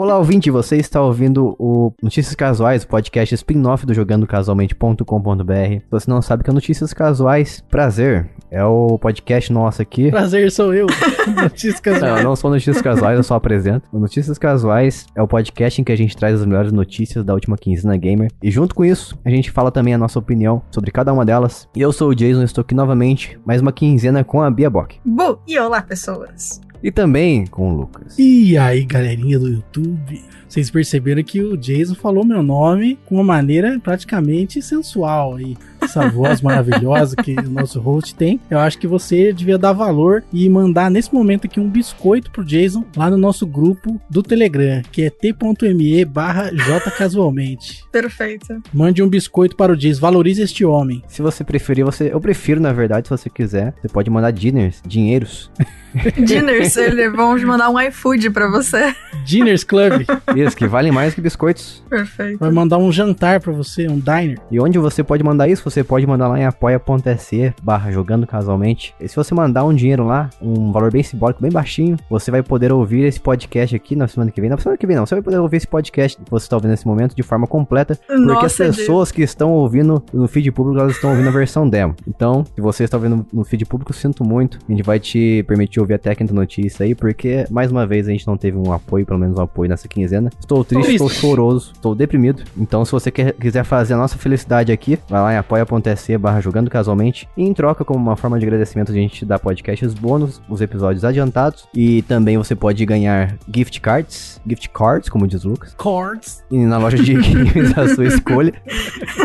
Olá, ouvinte, você está ouvindo o Notícias Casuais, o podcast spin-off do jogandocasualmente.com.br. Se você não sabe o que é Notícias Casuais, prazer. É o podcast nosso aqui. Prazer, sou eu. Notícias Não, eu casuais. não sou Notícias Casuais, eu só apresento. O Notícias Casuais é o podcast em que a gente traz as melhores notícias da última quinzena gamer. E junto com isso, a gente fala também a nossa opinião sobre cada uma delas. E eu sou o Jason, estou aqui novamente, mais uma quinzena com a Bia Bock. Bu! E olá, pessoas! E também com o Lucas. E aí, galerinha do YouTube? Vocês perceberam que o Jason falou meu nome com uma maneira praticamente sensual aí. Essa voz maravilhosa que o nosso host tem. Eu acho que você devia dar valor e mandar nesse momento aqui um biscoito pro Jason lá no nosso grupo do Telegram, que é t.me barra jcasualmente. Perfeito. Mande um biscoito para o Jason, valorize este homem. Se você preferir, você. Eu prefiro, na verdade, se você quiser. Você pode mandar dinners, dinheiros. Dinners, eles vão mandar um iFood pra você. Diners Club Isso, que valem mais que biscoitos. Perfeito. vai mandar um jantar pra você, um diner. E onde você pode mandar isso? Você pode mandar lá em apoia.se barra jogando casualmente. E se você mandar um dinheiro lá, um valor bem simbólico, bem baixinho, você vai poder ouvir esse podcast aqui na semana que vem. Na semana que vem não, você vai poder ouvir esse podcast que você está ouvindo nesse momento de forma completa. Porque Nossa, as pessoas que estão ouvindo no feed público, elas estão ouvindo a versão demo. Então, se você está ouvindo no feed público, sinto muito. A gente vai te permitir ouvir até a quinta notícia aí, porque, mais uma vez, a gente não teve um apoio, pelo menos um apoio nessa quinzena. Estou triste, estou choroso, estou deprimido. Então, se você quer, quiser fazer a nossa felicidade aqui, vai lá em apoia.se barra jogando casualmente. E em troca, como uma forma de agradecimento, a gente te dá podcasts bônus, os episódios adiantados. E também você pode ganhar gift cards, gift cards, como diz o Lucas Chords. e na loja de games da sua escolha.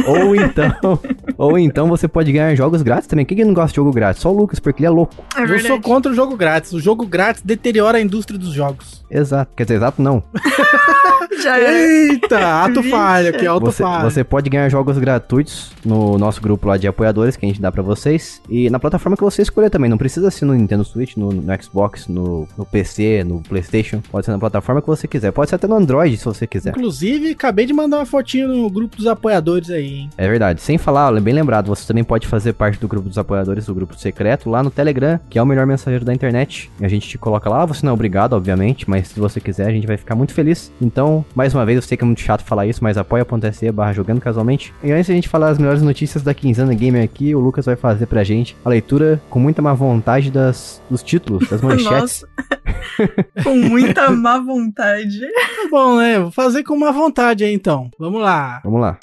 ou então, ou então você pode ganhar jogos grátis também. Quem que não gosta de jogo grátis? Só o Lucas, porque ele é louco. É eu sou contra o jogo grátis. O jogo grátis deteriora a indústria dos jogos. Exato. Quer dizer, exato não. Já é. Eita, ato falha, que alto Você, falha. você pode ganhar jogos gratuitos no nosso grupo lá de apoiadores que a gente dá pra vocês. E na plataforma que você escolher também. Não precisa ser no Nintendo Switch, no, no Xbox, no, no PC, no PlayStation. Pode ser na plataforma que você quiser. Pode ser até no Android, se você quiser. Inclusive, acabei de mandar uma fotinho no grupo dos apoiadores aí, hein? É verdade. Sem falar, bem lembrado, você também pode fazer parte do grupo dos apoiadores, do grupo secreto, lá no Telegram, que é o melhor mensageiro da internet. E a gente te coloca lá, você não é obrigado, obviamente, mas se você quiser, a gente vai ficar muito feliz. Então, mais uma vez, eu sei que é muito chato falar isso, mas apoia.se barra jogando casualmente. E antes a gente falar as melhores notícias da quinzena gamer aqui, o Lucas vai fazer pra gente a leitura com muita má vontade das, dos títulos, das manchetes. Nossa. Com muita má vontade. Tá bom, né? Vou fazer com uma vontade aí, então. Vamos lá. Vamos lá.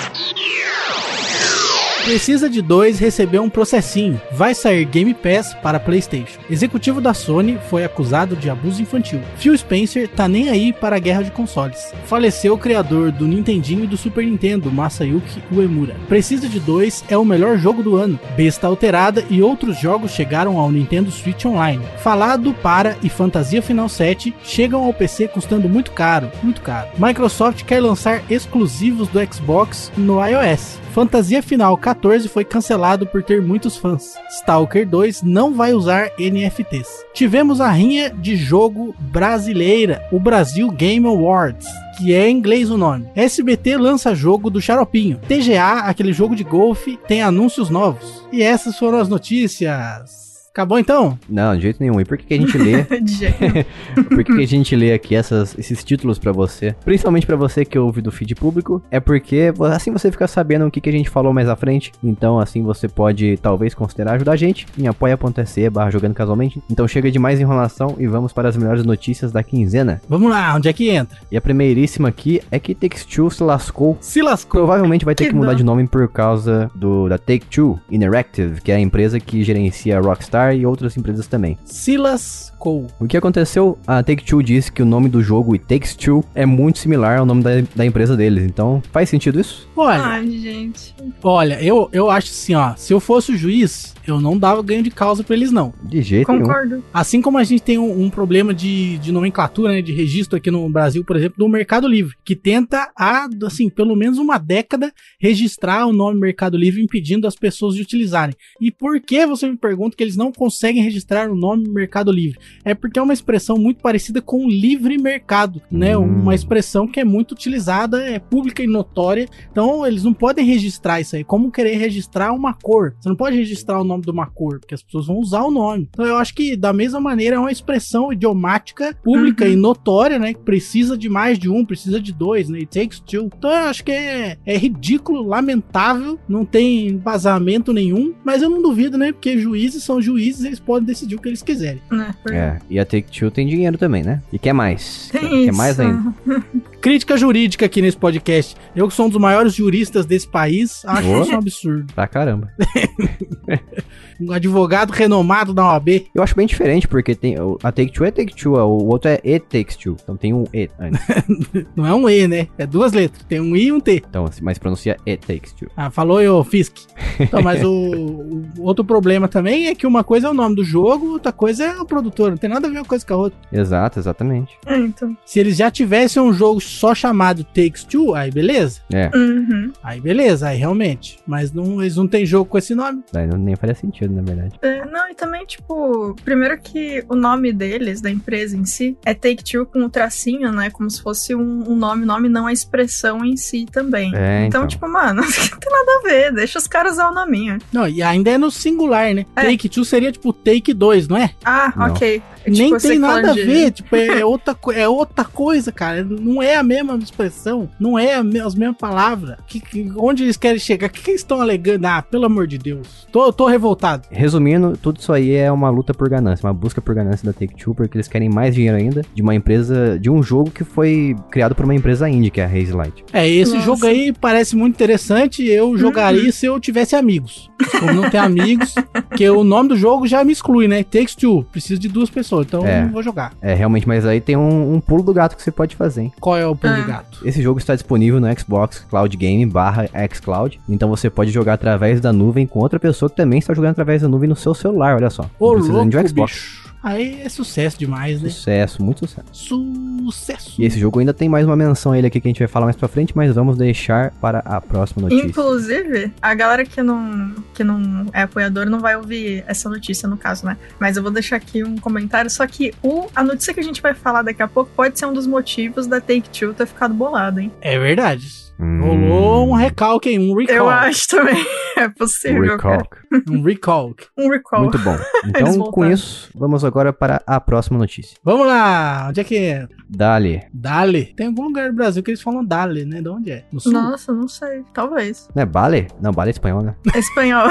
Precisa de dois recebeu um processinho. Vai sair Game Pass para PlayStation. Executivo da Sony foi acusado de abuso infantil. Phil Spencer tá nem aí para a guerra de consoles. Faleceu o criador do Nintendinho e do Super Nintendo, Masayuki Uemura. Precisa de dois é o melhor jogo do ano. Besta Alterada e outros jogos chegaram ao Nintendo Switch Online. Falado para e Fantasia Final 7 chegam ao PC custando muito caro, muito caro. Microsoft quer lançar exclusivos do Xbox no iOS. Fantasia Final 14 foi cancelado por ter muitos fãs. Stalker 2 não vai usar NFTs. Tivemos a rinha de jogo brasileira, o Brasil Game Awards. Que é em inglês o nome. SBT lança jogo do Xaropinho. TGA, aquele jogo de golfe, tem anúncios novos. E essas foram as notícias. Acabou então? Não, de jeito nenhum. E por que, que a gente lê De jeito. Por que, que a gente lê aqui essas- esses títulos pra você? Principalmente pra você que ouve do feed público, é porque assim você fica sabendo o que, que a gente falou mais à frente. Então, assim você pode talvez considerar ajudar a gente em apoia.se barra jogando casualmente. Então chega de mais enrolação e vamos para as melhores notícias da quinzena. Vamos lá, onde é que entra? E a primeiríssima aqui é que Take-Two se lascou. Se lascou. Provavelmente vai ter Que que mudar dó. de nome por causa do da Take-Two Interactive, que é a empresa que gerencia a Rockstar e outras empresas também. Se lascou. O que aconteceu? A Take-Two disse que o nome do jogo It Takes Two é muito similar ao nome da, da empresa deles. Então, faz sentido isso? Olha, Ai, gente. olha, eu, eu acho assim, ó. Se eu fosse o juiz, eu não dava ganho de causa pra eles, não. De jeito nenhum. Concordo. Assim como a gente tem um, um problema de, de nomenclatura, né, de registro aqui no Brasil, por exemplo, do Mercado Livre, que tenta há, assim, pelo menos uma década registrar o nome Mercado Livre impedindo as pessoas de utilizarem. E por que você me pergunta que eles não não conseguem registrar o nome Mercado Livre? É porque é uma expressão muito parecida com livre mercado, né? Hum. Uma expressão que é muito utilizada, é pública e notória. Então eles não podem registrar isso aí. Como querer registrar uma cor? Você não pode registrar o nome de uma cor, porque as pessoas vão usar o nome. Então eu acho que da mesma maneira é uma expressão idiomática, pública Uhum. e notória, né? Que precisa de mais de um, precisa de dois, né? It takes two. Então eu acho que é, é ridículo, lamentável, não tem embasamento nenhum, mas eu não duvido, né? Porque juízes são juízes, eles podem decidir o que eles quiserem. Né? É, e a Take-Two tem dinheiro também, né? E quer mais. Quer, Tem quer mais isso. ainda. Crítica jurídica aqui nesse podcast. Eu que sou um dos maiores juristas desse país, acho isso um absurdo. Pra caramba. Um advogado renomado da OAB. Eu acho bem diferente, porque tem, o- a Take-Two é Take-Two, o outro é It Takes Two. Então tem um E antes. Não é um E, né? É duas letras. Tem um I e um T. Então, assim, mas pronuncia It Takes Two. Ah, falou eu, Fisk. Então, mas o, o outro problema também é que uma coisa é o nome do jogo, outra coisa é o produtor. Não tem nada a ver uma coisa com a outra. Exato, exatamente. É, então. Se eles já tivessem um jogo só chamado Takes Two, aí beleza. É, Uhum. Aí beleza, aí realmente. Mas não, eles não tem jogo com esse nome. daí não, nem faria sentido, na verdade. É, não, e também, tipo, primeiro que o nome deles, da empresa em si, é Take Two com o tracinho, né? Como se fosse um, um nome, nome não a expressão em si também. É, então, então. tipo, mano, não tem nada a ver, deixa os caras usar o nominho. Não, e ainda é no singular, né? É. Take Two seria tipo Take 2, não é? Ah, Não. ok. É, Nem tipo, você tem nada a ver, tipo, é outra, co- é outra coisa, cara. Não é a mesma expressão, não é a me- as mesmas palavras. Que, que- onde eles querem chegar? O que, que eles estão alegando? Ah, pelo amor de Deus. Tô, tô revoltado. Resumindo, tudo isso aí é uma luta por ganância, uma busca por ganância da Take-Two, porque eles querem mais dinheiro ainda de uma empresa, de um jogo que foi criado por uma empresa indie, que é a Haze Light. É, esse Nossa. jogo aí parece muito interessante. Eu jogaria Uhum. se eu tivesse amigos. Como não tenho amigos, porque o nome do jogo já me exclui, né? Takes Two. Preciso de duas pessoas, então É. eu não vou jogar. É, realmente, mas aí tem um, um pulo do gato que você pode fazer, hein? Qual é o pulo Ah. do gato? Esse jogo está disponível no Xbox Cloud Game barra xCloud, então você pode jogar através da nuvem com outra pessoa que também está jogando através da nuvem no seu celular, olha só. Ô, precisando de um louco, Xbox. bicho. Aí é sucesso demais, né? Sucesso, muito sucesso. Sucesso. E esse jogo ainda tem mais uma menção a ele aqui que a gente vai falar mais pra frente, mas vamos deixar para a próxima notícia. Inclusive, a galera que não, que não é apoiador não vai ouvir essa notícia, no caso, né? Mas eu vou deixar aqui um comentário. Só que o, a notícia que a gente vai falar daqui a pouco pode ser um dos motivos da Take-Two ter ficado bolado, hein? É verdade. Hum, Rolou um recalque aí, um recall. Eu acho também. É possível. Um recall. Um recall. Muito bom. Então, com isso, vamos agora para a próxima notícia. Vamos lá, onde é que é? Dali. Dale. Tem algum lugar do Brasil que eles falam Dale, né? De onde é? No sul? Nossa, não sei. Talvez. Não é Bale? Não, Bale é espanhol, né? Espanhol.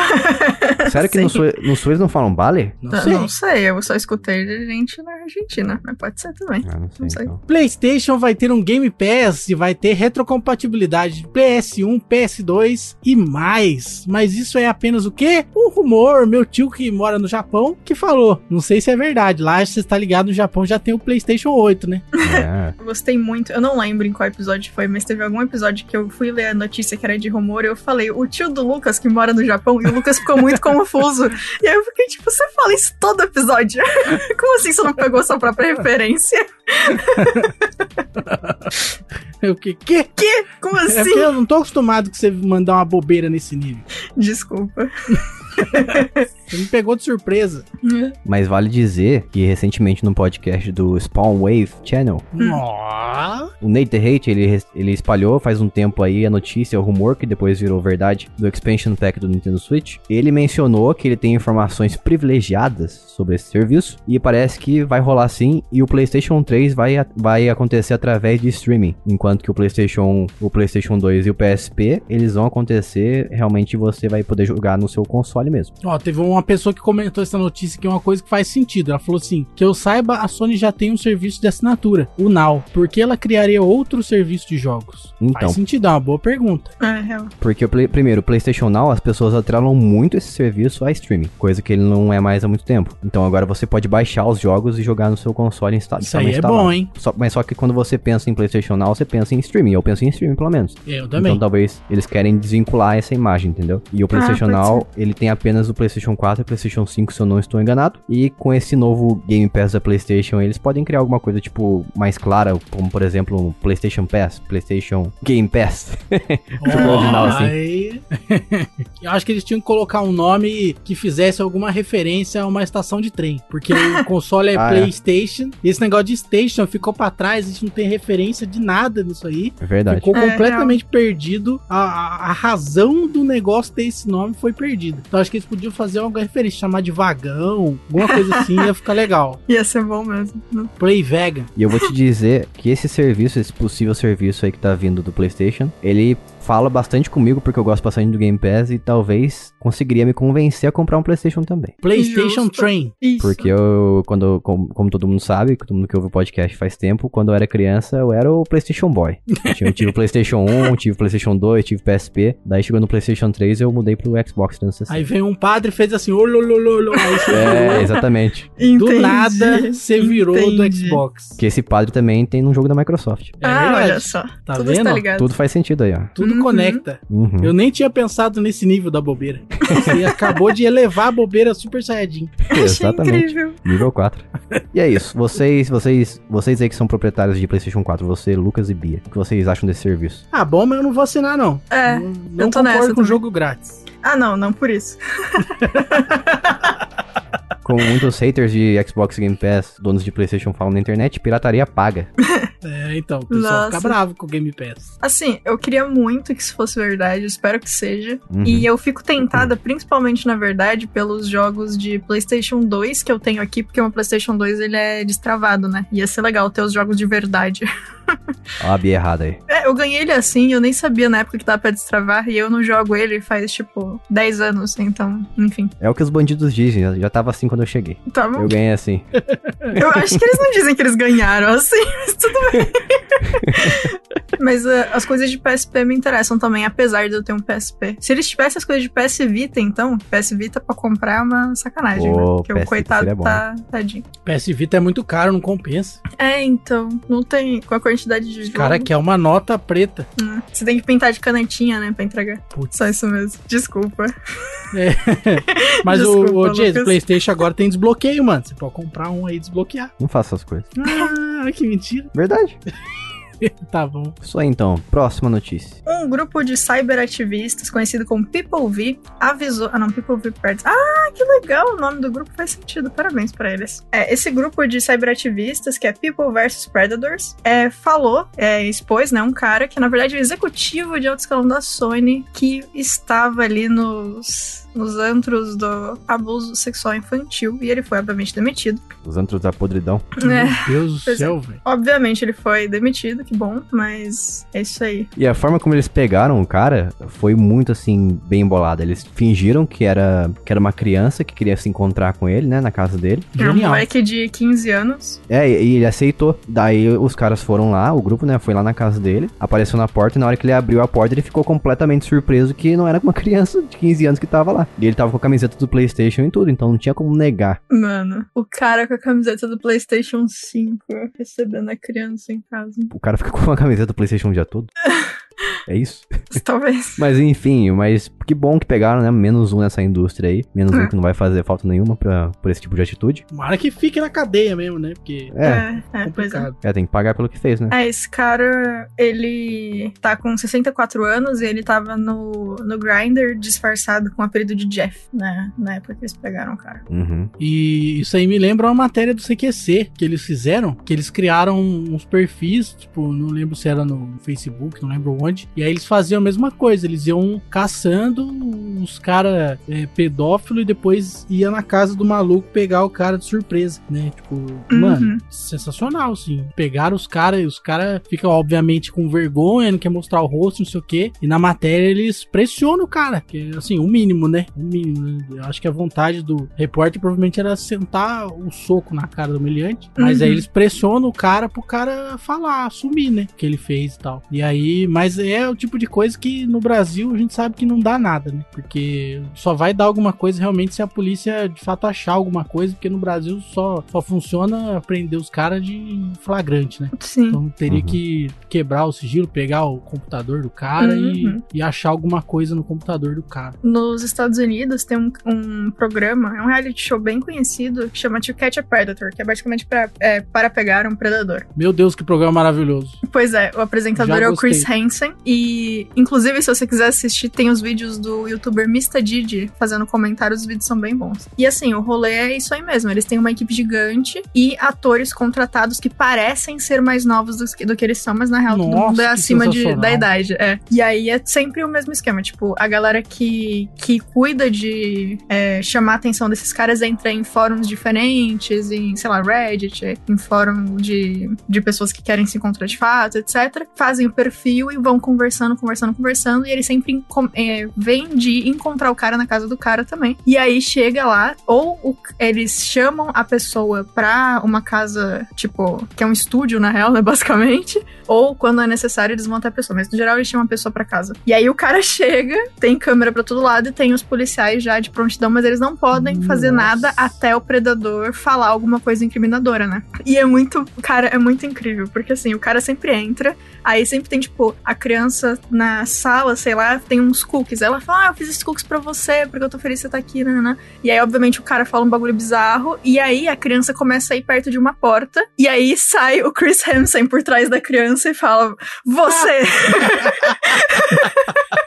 Sério que no sul, no sul eles não falam Bale? Não Não sei. não sei, eu só escutei de gente na Argentina, mas pode ser também. Ah, não sei, Não sei. então. PlayStation vai ter um Game Pass e vai ter retrocompatibilidade de PS1, PS2 e mais. Mas isso é apenas o quê? Um rumor. Meu tio que mora no Japão que falou. Não sei se é verdade. Lá você está ligado no Japão já tem o PlayStation 8, né? É. Eu gostei muito, eu não lembro em qual episódio foi, mas teve algum episódio que eu fui ler a notícia que era de rumor e eu falei, o tio do Lucas que mora no Japão, e o Lucas ficou muito confuso. E aí eu fiquei tipo, você fala isso todo episódio? Como assim você não pegou sua própria referência? Eu que? Que? Como É assim? porque eu não tô acostumado com você mandar uma bobeira nesse nível. Desculpa. Me pegou de surpresa. Mas vale dizer que recentemente no podcast do Spawn Wave Channel, Nossa. o Nate The Hate, ele, ele espalhou faz um tempo aí a notícia, o rumor, que depois virou verdade, do Expansion Pack do Nintendo Switch. Ele mencionou que ele tem informações privilegiadas sobre esse serviço, e parece que vai rolar sim, e o PlayStation 3 vai, vai acontecer através de streaming, enquanto que o PlayStation, o PlayStation 2 e o PSP, eles vão acontecer, realmente você vai poder jogar no seu console mesmo. Ó, teve uma pessoa que comentou essa notícia que é uma coisa que faz sentido. Ela falou assim: que eu saiba, a Sony já tem um serviço de assinatura, o Now. Por que ela criaria outro serviço de jogos? Então. Faz sentido, é uma boa pergunta. É, real. Porque, primeiro, o PlayStation Now, as pessoas atrelam muito esse serviço a streaming, coisa que ele não é mais há muito tempo. Então agora você pode baixar os jogos e jogar no seu console insta Isso aí é instalado. bom, hein? Só- mas só que quando você pensa em PlayStation Now, você pensa em streaming. Eu penso em streaming, pelo menos. Eu também. Então talvez eles querem desvincular essa imagem, entendeu? E o PlayStation pode Now, ele tem apenas o PlayStation 4 e o PlayStation 5, se eu não estou enganado. E com esse novo Game Pass da PlayStation, eles podem criar alguma coisa, tipo, mais clara, como por exemplo, PlayStation, PlayStation Pass, PlayStation Game Pass. Ó, original, assim. aí- Eu acho que eles tinham que colocar um nome que fizesse alguma referência a uma estação de trem. Porque o console é Ah, é. PlayStation. E esse negócio de Station ficou pra trás, a gente não tem referência de nada nisso aí. É verdade. Ficou É, completamente perdido. A, a- a razão do negócio ter esse nome foi perdida. Então acho que eles podiam fazer alguma referência, chamar de vagão, alguma coisa assim, ia ficar legal. Ia ser bom mesmo. Play Vegan. E eu vou te dizer que esse serviço, esse possível serviço aí que tá vindo do PlayStation, ele fala bastante comigo porque eu gosto bastante do Game Pass e talvez conseguiria me convencer a comprar um PlayStation também. PlayStation Justo. Train. Isso. Porque eu, quando, como, como todo mundo sabe, todo mundo que ouve o podcast faz tempo, quando eu era criança, eu era o PlayStation Boy. Eu, tinha- eu tive o PlayStation 1, tive o PlayStation 2, tive PSP. Daí chegou no PlayStation 3 eu mudei pro Xbox 360. Aí vem um padre e fez assim, ololololo. Aí você É, exatamente. Do Entendi. nada você virou do Entendi. Xbox. Que esse padre também tem num jogo da Microsoft. É ah, verdade. olha só. Tá Tudo vendo? Tudo faz sentido aí, ó. Tudo Uhum. conecta. Uhum. Eu nem tinha pensado nesse nível da bobeira. Você acabou de elevar a bobeira Super Saiyajin. Exatamente. incrível. Nível 4. E é isso. Vocês, vocês, vocês aí que são proprietários de PlayStation 4, você, Lucas e Bia, o que vocês acham desse serviço? Ah, bom, mas eu não vou assinar, não. É, não não tô concordo nessa com jogo grátis. Ah, não, não por isso. Como muitos haters de Xbox Game Pass, donos de PlayStation falam na internet, pirataria paga. É, então, o pessoal Nossa. fica bravo com o Game Pass. Assim, eu queria muito que isso fosse verdade, eu espero que seja. Uhum. E eu fico tentada, principalmente na verdade, pelos jogos de PlayStation 2 que eu tenho aqui, porque o meu PlayStation 2 ele é destravado, né? Ia ser legal ter os jogos de verdade. Ó a Bia errada aí. É, eu ganhei ele assim, eu nem sabia na época que tava pra destravar, e eu não jogo ele faz, tipo, 10 anos, então, enfim. É o que os bandidos dizem, já- já tava assim quando eu cheguei. Tá bom. Eu ganhei assim. Eu acho que eles não dizem que eles ganharam assim, mas tudo bem. mas uh, as coisas de PSP me interessam também, apesar de eu ter um PSP. Se eles tivessem as coisas de PS Vita, então, PS Vita pra comprar é uma sacanagem, Pô, né? Porque PS o Vita coitado tá tadinho. PS Vita é muito caro, não compensa. É, então, não tem com a quantidade de jogo. cara quer uma nota preta. hum, Você tem que pintar de canetinha, né, pra entregar. Putz. Só isso mesmo. Desculpa. Mas Desculpa, o, o PlayStation agora tem desbloqueio, mano. Você pode comprar um aí e desbloquear. Não faça essas coisas. Ah, que mentira. Verdade. Tá bom. Isso aí então. Próxima notícia. Um grupo de cyberativistas, conhecido como People V, avisou. Ah, não, People V Parents. Ah, que legal! O nome do grupo faz sentido. Parabéns pra eles. É, esse grupo de cyberativistas, que é People vs Predators, é, falou, é, expôs, né, um cara que na verdade é o executivo de alto escalão da Sony, que estava ali nos. Nos antros do abuso sexual infantil. E ele foi, obviamente, demitido. Os antros da podridão. É, Meu Deus do Pois é. céu, velho. obviamente ele foi demitido, que bom, mas é isso aí. E a forma como eles pegaram o cara foi muito assim, bem embolada. Eles fingiram que era, que era uma criança que queria se encontrar com ele, né, na casa dele. É um Genial. moleque de 15 anos. É, e e ele aceitou. Daí os caras foram lá, o grupo, né, foi lá na casa dele, apareceu na porta e na hora que ele abriu a porta ele ficou completamente surpreso que não era uma criança de 15 anos que tava lá. E ele tava com a camiseta do PlayStation e tudo, então não tinha como negar. Mano, o cara com a camiseta do PlayStation 5 recebendo a criança em casa. O cara fica com a camiseta do PlayStation o dia todo. É isso? Talvez. Mas enfim, mas que bom que pegaram, né? Menos um nessa indústria aí. Menos um que não vai fazer falta nenhuma pra, por esse tipo de atitude. Tomara que fique na cadeia mesmo, né? Porque É, é, é, pois é. é, tem que pagar pelo que fez, né? É, esse cara, ele tá com 64 anos e ele tava no, no Grindr disfarçado com o apelido de Jeff, né? Na época que eles pegaram o cara. Uhum. E isso aí me lembra uma matéria do CQC que eles fizeram, que eles criaram uns perfis, tipo, não lembro se era no Facebook, não lembro onde. E aí eles faziam a mesma coisa, eles iam caçando os caras é, pedófilos e depois ia na casa do maluco pegar o cara de surpresa, né? Tipo, mano, sensacional, assim. Pegaram os caras e os caras ficam, obviamente, com vergonha, não quer mostrar o rosto, não sei o quê. E na matéria eles pressionam o cara, que assim, o mínimo, né? O mínimo, né? Eu acho que a vontade do repórter provavelmente era sentar o soco na cara do humilhante. Mas Uhum. aí eles pressionam o cara pro cara falar, assumir, né? O que ele fez e tal. E aí, mas é é o tipo de coisa que no Brasil a gente sabe que não dá nada, né? Porque só vai dar alguma coisa realmente se a polícia de fato achar alguma coisa, porque no Brasil só, só funciona prender os caras de flagrante, né? Sim. Então teria Uhum. que quebrar o sigilo, pegar o computador do cara e, Uhum. e achar alguma coisa no computador do cara. Nos Estados Unidos tem um, um programa, é um reality show bem conhecido, que chama To Catch a Predator, que é basicamente pra, é, para pegar um predador. Meu Deus, que programa maravilhoso. Pois é, o apresentador Já é o Chris gostei. E, inclusive, se você quiser assistir, tem os vídeos do youtuber Mr. Didi fazendo comentários, os vídeos são bem bons. E assim, o rolê é isso aí mesmo. Eles têm uma equipe gigante e atores contratados que parecem ser mais novos do que, do que eles são, mas na real todo Nossa, mundo é acima de, da idade. É. E aí é sempre o mesmo esquema. Tipo, a galera que, que cuida de é, chamar a atenção desses caras entra em fóruns diferentes, em, sei lá, Reddit, em fórum de, de pessoas que querem se encontrar de fato, etc. Fazem o perfil e vão conversando, conversando, conversando. E eles sempre é, vêm de encontrar o cara na casa do cara também. E aí chega lá, ou o- eles chamam a pessoa pra uma casa, tipo, que é um estúdio, na real, né, basicamente. Ou quando é necessário, eles vão até a pessoa. Mas no geral, eles chamam a pessoa pra casa. E aí o cara chega, tem câmera pra todo lado e tem os policiais já de prontidão, mas eles não podem fazer Nossa. nada até o predador falar alguma coisa incriminadora, né? E é muito, cara, é muito incrível, porque assim, o cara sempre entra, aí sempre tem, tipo, a criança na sala, sei lá, tem uns cookies. Ela fala, ah, eu fiz esses cookies pra você, porque eu tô feliz que você tá aqui, né? E aí, obviamente, o cara fala um bagulho bizarro, e aí a criança começa a ir perto de uma porta, e aí sai o Chris Hansen por trás da criança e fala, você!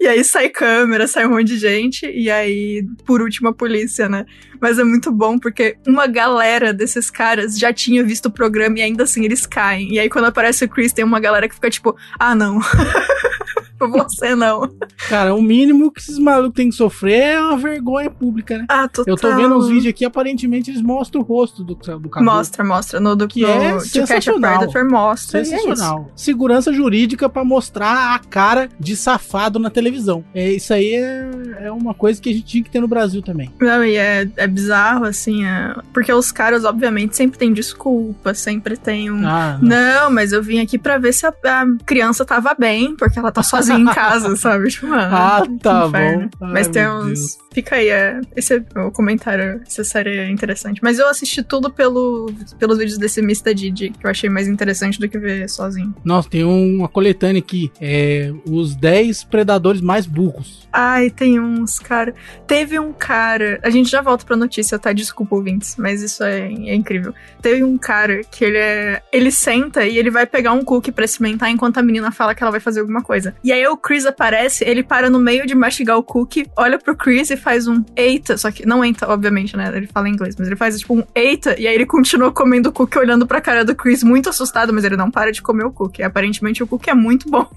E aí sai câmera, sai um monte de gente, e aí, por último, a polícia, né? Mas é muito bom porque uma galera desses caras já tinha visto o programa e ainda assim eles caem. E aí, quando aparece o Chris, tem uma galera que fica tipo, ah, não. Você não. Cara, o mínimo que esses malucos têm que sofrer é uma vergonha pública, né? Ah, total. Eu tô vendo uns vídeos aqui, aparentemente eles mostram o rosto do, do cabelo. Mostra, mostra. No do Que no, é sensacional. Predator mostra. é Sensacional. Segurança jurídica pra mostrar a cara de safado na televisão. É, isso aí é, é uma coisa que a gente tinha que ter no Brasil também. Não, e é, é bizarro, assim, é... porque os caras, obviamente, sempre tem desculpa, sempre tem um. Ah, não. Não, mas eu vim aqui pra ver se a, a criança tava bem, porque ela tá sozinha em casa, sabe? Tipo, mano. Ah, tá bom. Ai, Mas tem uns. Deus. Fica aí, é, esse é o comentário. Essa série é interessante. Mas eu assisti tudo pelo, pelos vídeos desse Mr. Didi, que eu achei mais interessante do que ver sozinho. Nossa, tem uma coletânea aqui. É, os 10 predadores mais burros. Ai, tem uns, cara. Teve um cara. A gente já volta pra notícia, tá? Desculpa, ouvintes, mas isso é, é incrível. Teve um cara que ele é. Ele senta e ele vai pegar um cookie pra cimentar enquanto a menina fala que ela vai fazer alguma coisa. E aí o Chris aparece, ele para no meio de mastigar o cookie, olha pro Chris e faz um eita. Só que não eita, obviamente, né? Ele fala em inglês, mas ele faz tipo um eita. E aí ele continua comendo o cookie, olhando pra cara do Chris, muito assustado, mas ele não para de comer o cookie. Aparentemente o cookie é muito bom.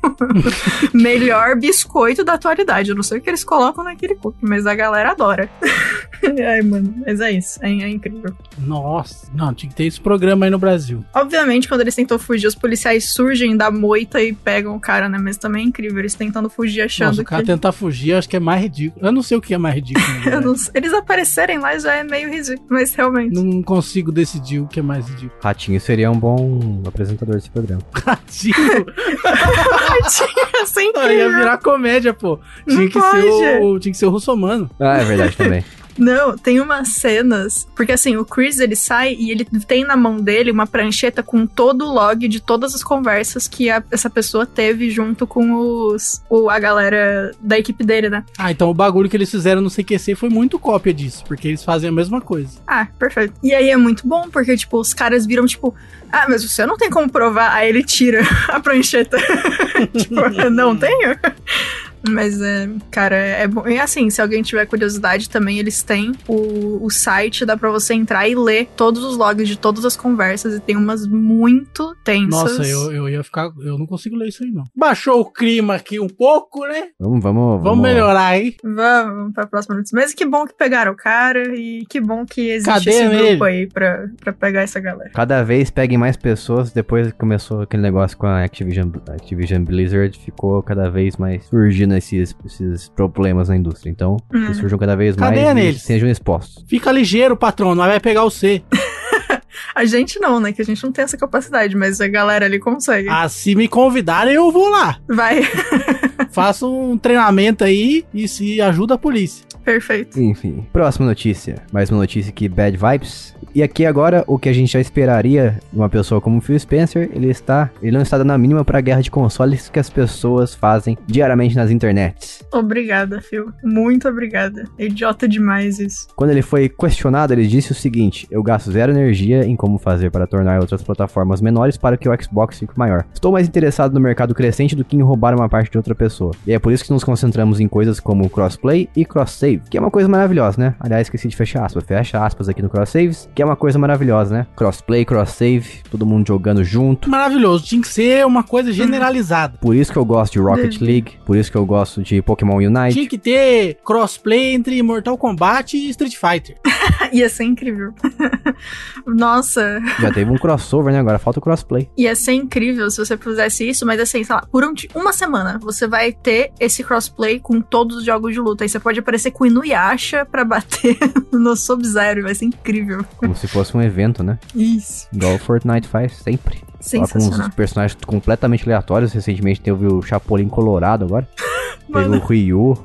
Melhor biscoito da atualidade. Eu não sei o que eles colocam naquele cookie, mas a galera adora. Ai, mano, mas é isso. É, é incrível. Nossa, não, tinha que ter esse programa aí no Brasil. Obviamente, quando eles tentam fugir, os policiais surgem da moita e pegam o cara, né? Mas também é incrível, eles tentando fugir achando Nossa, o cara que. tentar fugir, acho que é mais ridículo. Eu não sei o que é mais ridículo. Eles aparecerem lá já é meio ridículo, mas realmente. não consigo decidir o que é mais ridículo. Ratinho seria um bom apresentador desse programa. Ratinho, Tinha ser ia virar comédia, pô. Tinha Não que, pode. ser o, tinha que ser o russomano. Ah, é verdade também. Não, tem umas cenas. Porque assim, o Chris ele sai e ele tem na mão dele uma prancheta com todo o log de todas as conversas que a- essa pessoa teve junto com os. O, a galera da equipe dele, né? Ah, então o bagulho que eles fizeram no CQC foi muito cópia disso, porque eles fazem a mesma coisa. Ah, perfeito. E aí é muito bom, porque, tipo, os caras viram, tipo, ah, mas você não tem como provar. Aí ele tira a prancheta. tipo, não tenho. Mas, é, cara, é bom. E assim, se alguém tiver curiosidade também, eles têm o, o site, dá pra você entrar e ler todos os logs de todas as conversas, e tem umas muito tensas. Nossa, eu, eu ia ficar. Eu não consigo ler isso aí, não. Baixou o clima aqui um pouco, né? Vamos, vamos, Vamos melhorar aí. Vamos, vamos pra próxima notícia. Mas que bom que pegaram o cara, e que bom que existe Cadê esse grupo aí pra, pra pegar essa galera. Cada vez peguem mais pessoas. Depois que começou aquele negócio com a Activision, Activision Blizzard, ficou cada vez mais surgindo esses, esses problemas na indústria. Então, Hum. que surjam cada vez Cadê mais neles? e sejam expostos. Fica ligeiro, patrão, nós vai pegar o C. A gente não, né? Que a gente não tem essa capacidade, mas a galera ali consegue. Ah, se me convidarem, eu vou lá. Vai. Faço um treinamento aí e se ajuda a polícia. Perfeito. Enfim, próxima notícia. Mais uma notícia que Bad Vibes. E aqui agora, o que a gente já esperaria de uma pessoa como Phil Spencer, ele está, ele não está dando a mínima para a guerra de consoles que as pessoas fazem diariamente nas internets. Obrigada, Phil. Muito obrigada. É idiota demais isso. Quando ele foi questionado, ele disse o seguinte: Eu gasto zero energia em como fazer para tornar outras plataformas menores para que o Xbox fique maior. Estou mais interessado no mercado crescente do que em roubar uma parte de outra pessoa. E é por isso que nos concentramos em coisas como crossplay e cross-save, que é uma coisa maravilhosa, né? Aliás, esqueci de fechar aspas. Fecha aspas aqui no cross-saves, que é uma coisa maravilhosa, né? Crossplay, cross-save, todo mundo jogando junto. Maravilhoso. Tinha que ser uma coisa generalizada. Por isso que eu gosto de Rocket League, por isso que eu gosto de Pokémon Unite. Tinha que ter crossplay entre Mortal Kombat e Street Fighter. Ia ser incrível. Nossa. Já teve um crossover, né? Agora falta o crossplay. Ia ser incrível se você fizesse isso, mas assim, sei lá, por um, uma semana você vai ter esse crossplay com todos os jogos de luta. Aí você pode aparecer com Inuyasha pra bater no Sub-Zero. Vai ser incrível. Como se fosse um evento, né? Isso. Igual o Fortnite faz sempre. Só com uns personagens completamente aleatórios. Recentemente teve o Chapolin Colorado agora. Teve o Ryu.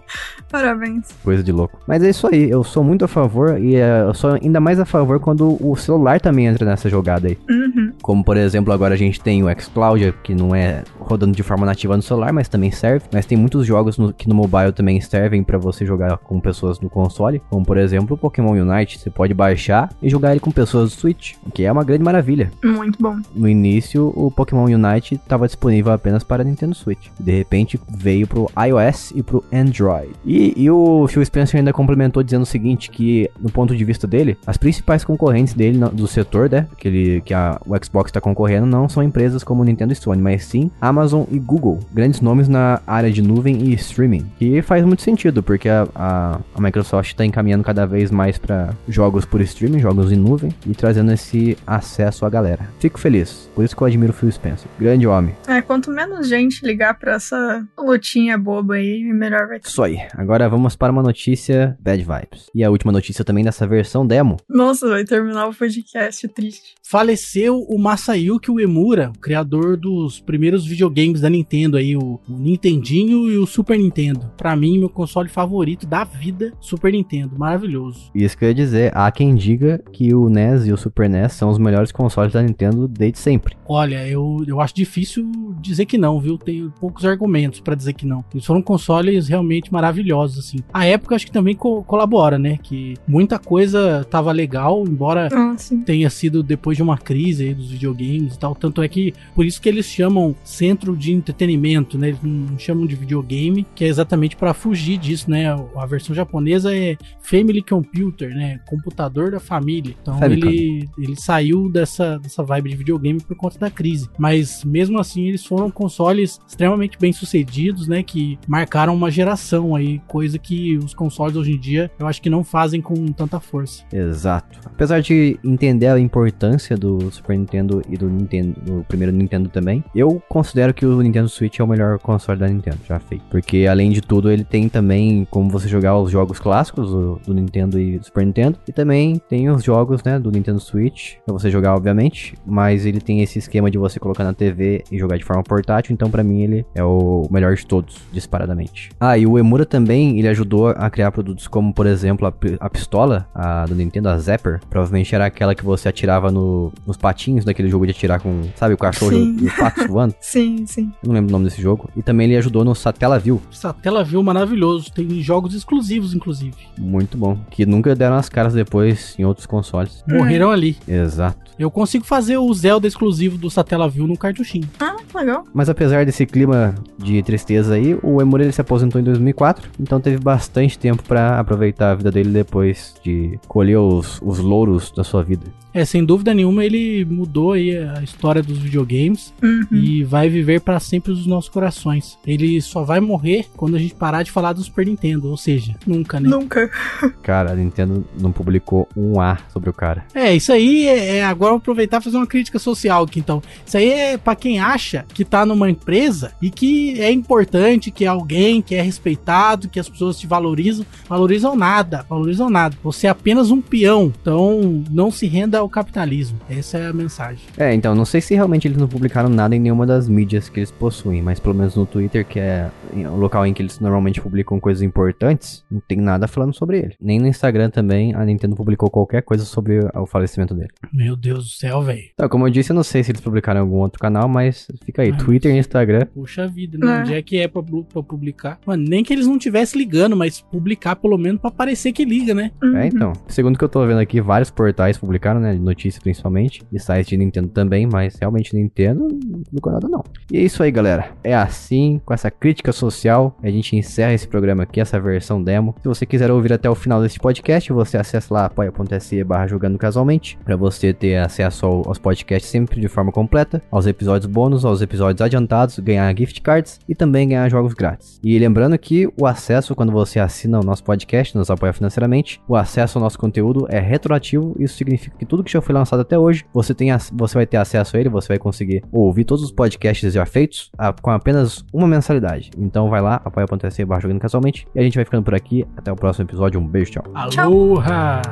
Parabéns. Coisa de louco. Mas é isso aí, eu sou muito a favor e é, eu sou ainda mais a favor quando o celular também entra nessa jogada aí. Uhum. Como por exemplo, agora a gente tem o xCloud, que não é rodando de forma nativa no celular, mas também serve. Mas tem muitos jogos no, que no mobile também servem para você jogar com pessoas no console, como por exemplo o Pokémon Unite. Você pode baixar e jogar ele com pessoas do Switch, o que é uma grande maravilha. Muito bom. No início, o Pokémon Unite estava disponível apenas para Nintendo Switch. De repente veio pro iOS e pro Android. E e, o Phil Spencer ainda complementou dizendo o seguinte, que no ponto de vista dele, as principais concorrentes dele do setor, né, que, ele, que a, o Xbox está concorrendo, não são empresas como Nintendo e Sony, mas sim Amazon e Google, grandes nomes na área de nuvem e streaming, que faz muito sentido, porque a, a, a Microsoft está encaminhando cada vez mais para jogos por streaming, jogos em nuvem, e trazendo esse acesso à galera. Fico feliz, por isso que eu admiro o Phil Spencer, grande homem. É, quanto menos gente ligar para essa lutinha boba aí, melhor vai ser. Isso aí, agora Agora vamos para uma notícia bad vibes. E a última notícia também dessa versão demo. Nossa, vai terminar o podcast triste. Faleceu o Masayuki Uemura, o criador dos primeiros videogames da Nintendo aí, o, o Nintendinho e o Super Nintendo. Para mim, meu console favorito da vida, Super Nintendo, maravilhoso. Isso que eu ia dizer, há quem diga que o NES e o Super NES são os melhores consoles da Nintendo desde sempre. Olha, eu, eu acho difícil dizer que não, viu? Tenho poucos argumentos para dizer que não. Eles foram consoles realmente maravilhosos, assim. A época acho que também co colabora, né? Que muita coisa tava legal, embora ah, tenha sido depois de uma crise aí dos videogames e tal. Tanto é que por isso que eles chamam centro de entretenimento, né? Eles não chamam de videogame, que é exatamente para fugir disso, né? A versão japonesa é Family Computer, né? Computador da família. Então ele, ele saiu dessa, dessa vibe de videogame por conta da crise. Mas mesmo assim, eles foram consoles extremamente bem sucedidos, né? Que marcaram uma geração aí, coisa que os consoles hoje em dia eu acho que não fazem com tanta força. Exato. Apesar de entender a importância do Super Nintendo e do Nintendo, do primeiro Nintendo também, eu considero que o Nintendo Switch é o melhor console da Nintendo já feito. Porque além de tudo, ele tem também como você jogar os jogos clássicos do, do Nintendo e do Super Nintendo. E também tem os jogos, né, do Nintendo Switch, pra você jogar, obviamente. Mas ele tem esse esquema de você colocar na TV e jogar de forma portátil. Então, para mim, ele é o melhor de todos, disparadamente. Ah, e o Emura também, ele ajudou a criar produtos como, por exemplo, a, a pistola a, do Nintendo, a Zapper. Provavelmente era aquela que você atirava no, nos patinhos daquele jogo de atirar com, sabe, o cachorro e o pato voando. Sim, sim. Eu não lembro o nome desse jogo. E também ele ajudou no Satellaview. Satellaview maravilhoso. Tem jogos exclusivos, inclusive. Muito bom. Que nunca deram as caras depois em outros consoles. Morreram ali. Exato. Eu consigo fazer o Zelda exclusivo do Satellaview no cartuchinho. Ah, legal. Mas apesar desse clima de tristeza aí, o Emura ele se aposentou em 2004, então teve bastante tempo para aproveitar a vida dele depois de colher os, os louros da sua vida. É, sem dúvida nenhuma, ele mudou aí a história dos videogames uhum. e vai viver para sempre nos nossos corações. Ele só vai morrer quando a gente parar de falar do Super Nintendo, ou seja, nunca, né? Nunca. Cara, a Nintendo não publicou um A sobre o cara. É, isso aí é, é agora vou aproveitar e fazer uma crítica social aqui, então. Isso aí é para quem acha acha que tá numa empresa e que é importante, que é alguém, que é respeitado, que as pessoas te valorizam. Valorizam nada, valorizam nada. Você é apenas um peão. Então, não se renda ao capitalismo. Essa é a mensagem. É, então, não sei se realmente eles não publicaram nada em nenhuma das mídias que eles possuem, mas pelo menos no Twitter, que é o local em que eles normalmente publicam coisas importantes, não tem nada falando sobre ele. Nem no Instagram também a Nintendo publicou qualquer coisa sobre o falecimento dele. Meu Deus do céu, velho. Então, como eu disse, eu não sei se eles publicaram em algum outro canal, mas fica aí, Ah, Twitter e Instagram. Puxa vida, né? É. Onde é que é pra, pra publicar? Mano, nem que eles não tivessem ligando, mas publicar pelo menos pra parecer que liga, né? Uhum. É, então. Segundo o que eu tô vendo aqui, vários portais publicaram, né? Notícias principalmente. E sites de Nintendo também, mas realmente Nintendo não publicou nada, não. E é isso aí, galera. É assim, com essa crítica social, a gente encerra esse programa aqui, essa versão demo. Se você quiser ouvir até o final desse podcast, você acessa lá apoia.se barra jogando casualmente, pra você ter acesso ao- aos podcasts sempre de forma completa, aos episódios bônus, aos episódios adiantados, ganhar gift cards e também ganhar jogos grátis. E lembrando que o acesso, quando você assina o nosso podcast, nos apoia financeiramente, o acesso ao nosso conteúdo é retroativo. Isso significa que tudo que já foi lançado até hoje, você, tem, ac- você vai ter acesso a ele, você vai conseguir ouvir todos os podcasts já feitos a- com apenas uma mensalidade. Então vai lá, apoia.se barra jogando casualmente. E a gente vai ficando por aqui. Até o próximo episódio. Um beijo, tchau. Tchau. Aloha!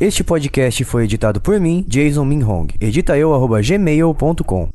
Este podcast foi editado por mim, Jason Minhong. Edita eu, arroba gmail.com.